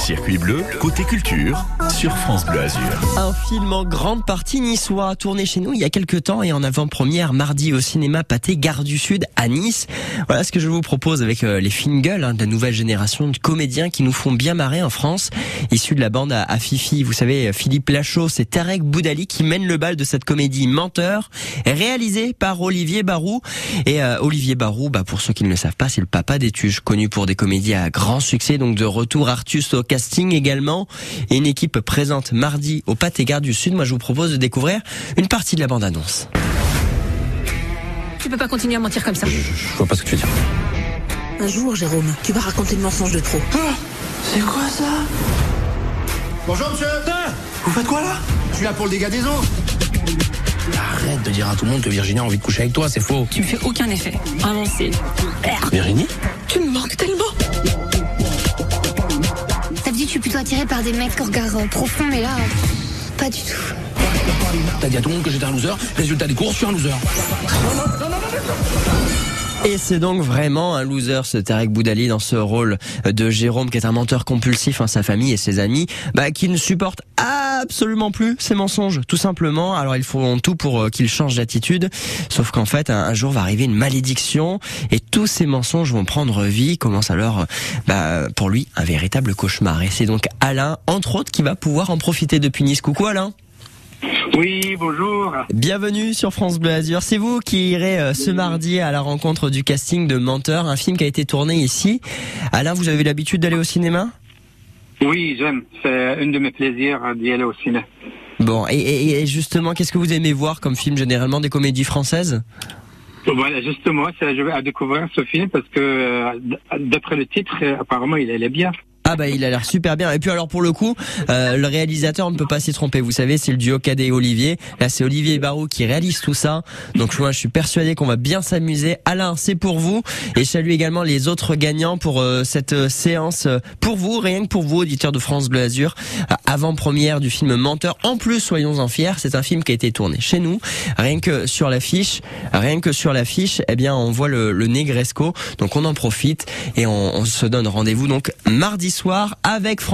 Circuit bleu, côté culture, sur France Bleu Azur. Un film en grande partie niçois, tourné chez nous il y a quelques temps et en avant-première mardi au cinéma Pâté Gare du Sud à Nice. Voilà ce que je vous propose avec euh, les Fingles, hein, de la nouvelle génération de comédiens qui nous font bien marrer en France. Issus de la bande à, à Fifi, vous savez, Philippe Lachaud, c'est Tarek Boudali qui mène le bal de cette comédie Menteur, réalisée par Olivier Barou. Et euh, Olivier Barou, bah, pour ceux qui ne le savent pas, c'est le papa des Tuches, connu pour des comédies à grand succès, donc de retour Artus au casting également, et une équipe présente mardi au Pâté Gare du Sud. Moi, je vous propose de découvrir une partie de la bande-annonce. Tu peux pas continuer à mentir comme ça. Je vois pas ce que tu veux dire. Un jour, Jérôme, tu vas raconter le mensonge de trop. C'est quoi ça Bonjour monsieur Vous faites quoi là Je suis là pour le dégât des eaux Arrête de dire à tout le monde que Virginie a envie de coucher avec toi, c'est faux. Tu me fais aucun effet. Vraiment, c'est... Virginie attirée par des mecs au regard profond, mais là, pas du tout. T'as dit à tout le monde que j'étais un loser, résultat des courses, je suis un loser. Et c'est donc vraiment un loser, ce Tarek Boudali, dans ce rôle de Jérôme, qui est un menteur compulsif, hein, sa famille et ses amis, bah, qui ne supportent absolument plus ces mensonges, tout simplement. Alors ils font tout pour euh, qu'il change d'attitude, sauf qu'en fait, un, un jour va arriver une malédiction, et tous ces mensonges vont prendre vie, commence alors, euh, bah, pour lui, un véritable cauchemar. Et c'est donc Alain, entre autres, qui va pouvoir en profiter depuis Nice. Coucou Alain Oui, bonjour. Bienvenue sur France Bleu Azur. C'est vous qui irez euh, ce mardi à la rencontre du casting de Menteur, un film qui a été tourné ici. Alain, vous avez l'habitude d'aller au cinéma? Oui, j'aime. C'est un de mes plaisirs d'y aller au ciné. Bon, et, et- justement, qu'est-ce que vous aimez voir comme film généralement des comédies françaises? Voilà, justement, c'est je vais à découvrir ce film parce que euh, d'après le titre, euh, apparemment, il est bien. Ah bah il a l'air super bien. Et puis alors pour le coup, euh, le réalisateur ne peut pas s'y tromper. Vous savez, c'est le duo Cadet et Olivier. Là, c'est Olivier Barou qui réalise tout ça. Donc moi, je suis persuadé qu'on va bien s'amuser. Alain, c'est pour vous. Et je salue également les autres gagnants pour euh, cette euh, séance euh, pour vous, rien que pour vous, auditeurs de France Bleu Azur. Euh, Avant-première du film Menteur. En plus, soyons-en fiers, c'est un film qui a été tourné chez nous. Rien que sur l'affiche, rien que sur l'affiche, eh bien, on voit le, le Negresco. Donc on en profite et on, on se donne rendez-vous donc mardi soir avec France.